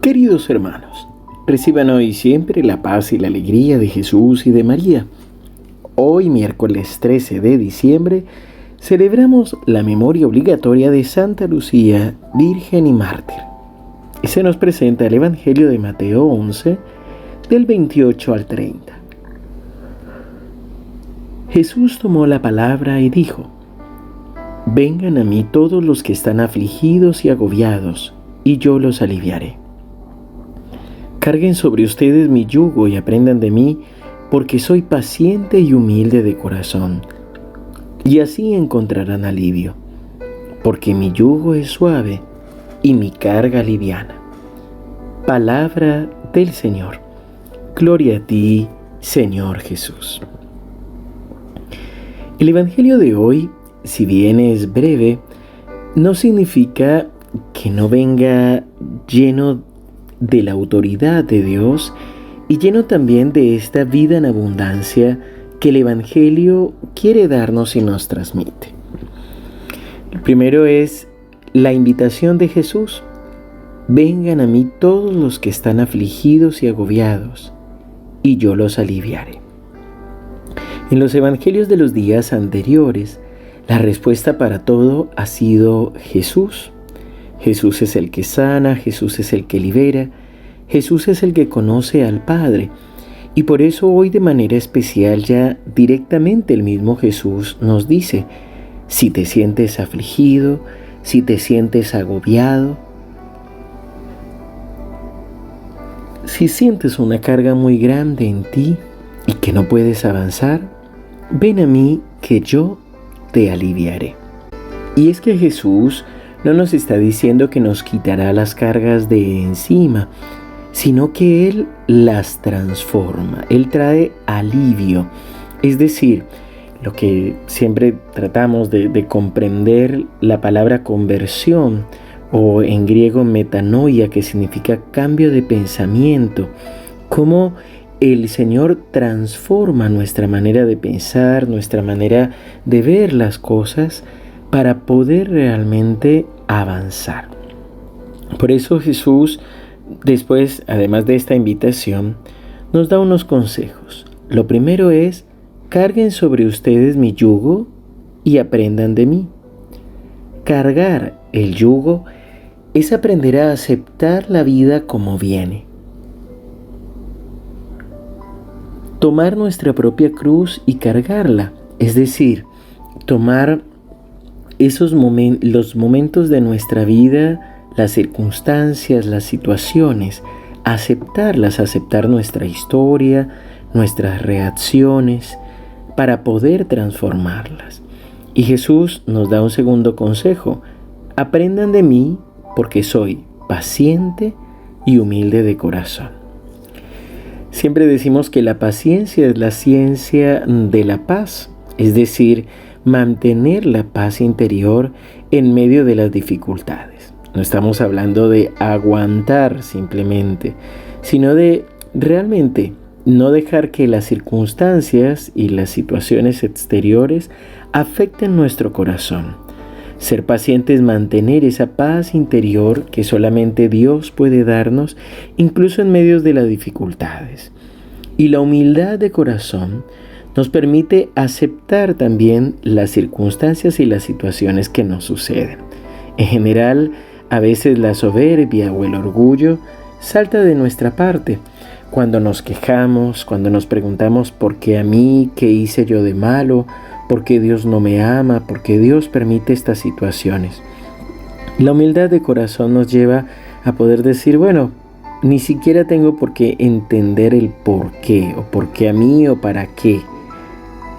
Queridos hermanos, reciban hoy siempre la paz y la alegría de Jesús y de María. Hoy, miércoles 13 de diciembre, celebramos la memoria obligatoria de Santa Lucía, Virgen y Mártir. Y se nos presenta el Evangelio de Mateo 11, del 28 al 30. Jesús tomó la palabra y dijo, Vengan a mí todos los que están afligidos y agobiados, y yo los aliviaré. Carguen sobre ustedes mi yugo y aprendan de mí, porque soy paciente y humilde de corazón, y así encontrarán alivio, porque mi yugo es suave y mi carga liviana. Palabra del Señor. Gloria a ti, Señor Jesús. El Evangelio de hoy, si bien es breve, no significa que no venga lleno de la autoridad de Dios y lleno también de esta vida en abundancia que el Evangelio quiere darnos y nos transmite. El primero es la invitación de Jesús. Vengan a mí todos los que están afligidos y agobiados, y yo los aliviaré. En los evangelios de los días anteriores, la respuesta para todo ha sido Jesús. Jesús es el que sana, Jesús es el que libera, Jesús es el que conoce al Padre. Y por eso hoy de manera especial ya directamente el mismo Jesús nos dice, si te sientes afligido, si te sientes agobiado, si sientes una carga muy grande en ti y que no puedes avanzar, ven a mí que yo te aliviaré. Y es que Jesús no nos está diciendo que nos quitará las cargas de encima, sino que Él las transforma, Él trae alivio. Es decir, lo que siempre tratamos de, comprender la palabra conversión o en griego metanoia, que significa cambio de pensamiento, cómo el Señor transforma nuestra manera de pensar, nuestra manera de ver las cosas, para poder realmente avanzar. Por eso Jesús, después, además de esta invitación, nos da unos consejos. Lo primero es, carguen sobre ustedes mi yugo y aprendan de mí. Cargar el yugo es aprender a aceptar la vida como viene. Tomar nuestra propia cruz y cargarla, es decir, tomar esos los momentos de nuestra vida, las circunstancias, las situaciones, aceptarlas, aceptar nuestra historia, nuestras reacciones, para poder transformarlas. Y Jesús nos da un segundo consejo. Aprendan de mí porque soy paciente y humilde de corazón. Siempre decimos que la paciencia es la ciencia de la paz, es decir, mantener la paz interior en medio de las dificultades. No estamos hablando de aguantar simplemente, sino de realmente no dejar que las circunstancias y las situaciones exteriores afecten nuestro corazón. Ser pacientes, mantener esa paz interior que solamente Dios puede darnos, incluso en medio de las dificultades. Y la humildad de corazón nos permite aceptar también las circunstancias y las situaciones que nos suceden. En general, a veces la soberbia o el orgullo salta de nuestra parte cuando nos quejamos, cuando nos preguntamos por qué a mí, qué hice yo de malo, por qué Dios no me ama, por qué Dios permite estas situaciones. La humildad de corazón nos lleva a poder decir, bueno, ni siquiera tengo por qué entender el por qué, o por qué a mí o para qué.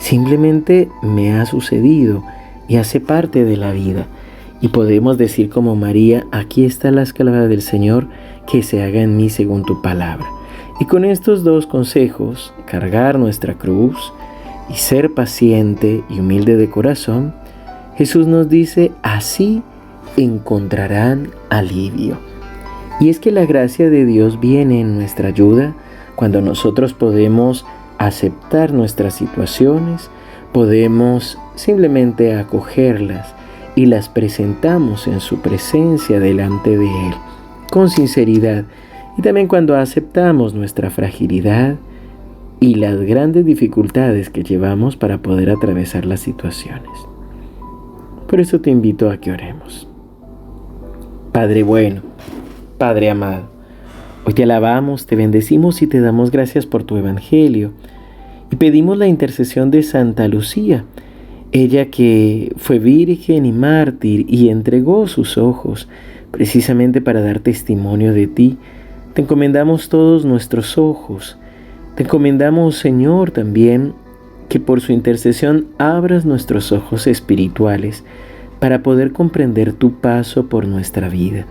Simplemente me ha sucedido y hace parte de la vida. Y podemos decir como María, aquí está la esclava del Señor, que se haga en mí según tu palabra. Y con estos dos consejos, cargar nuestra cruz y ser paciente y humilde de corazón, Jesús nos dice, así encontrarán alivio. Y es que la gracia de Dios viene en nuestra ayuda cuando nosotros podemos aceptar nuestras situaciones, podemos simplemente acogerlas y las presentamos en su presencia delante de Él, con sinceridad, y también cuando aceptamos nuestra fragilidad y las grandes dificultades que llevamos para poder atravesar las situaciones. Por eso te invito a que oremos. Padre bueno, Padre amado, hoy te alabamos, te bendecimos y te damos gracias por tu Evangelio y pedimos la intercesión de Santa Lucía, ella que fue virgen y mártir y entregó sus ojos precisamente para dar testimonio de ti. Te encomendamos todos nuestros ojos. Te encomendamos, Señor, también que por su intercesión abras nuestros ojos espirituales para poder comprender tu paso por nuestra vida,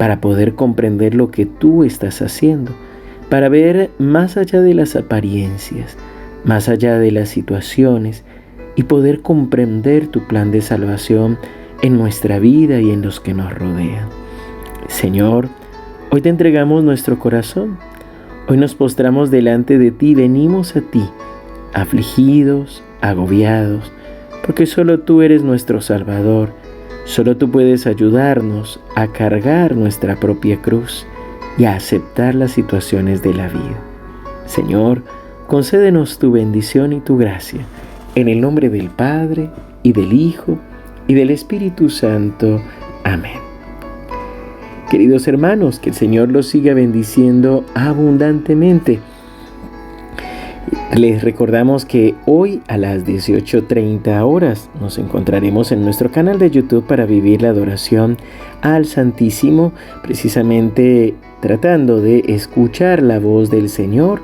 para poder comprender lo que tú estás haciendo, para ver más allá de las apariencias, más allá de las situaciones y poder comprender tu plan de salvación en nuestra vida y en los que nos rodean. Señor, hoy te entregamos nuestro corazón. Hoy nos postramos delante de ti, venimos a ti, afligidos, agobiados, porque solo tú eres nuestro Salvador. Solo tú puedes ayudarnos a cargar nuestra propia cruz y a aceptar las situaciones de la vida. Señor, concédenos tu bendición y tu gracia en el nombre del Padre, y del Hijo, y del Espíritu Santo. Amén. Queridos hermanos, que el Señor los siga bendiciendo abundantemente. Les recordamos que hoy a las 18.30 horas nos encontraremos en nuestro canal de YouTube para vivir la adoración al Santísimo, precisamente tratando de escuchar la voz del Señor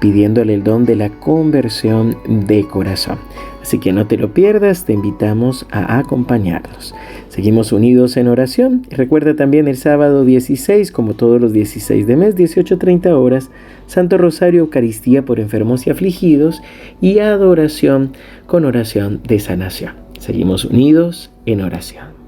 pidiéndole el don de la conversión de corazón. Así que no te lo pierdas, te invitamos a acompañarnos. Seguimos unidos en oración. Recuerda también el sábado 16, como todos los 16 de mes, 18.30 horas, Santo Rosario, Eucaristía por enfermos y afligidos y adoración con oración de sanación. Seguimos unidos en oración.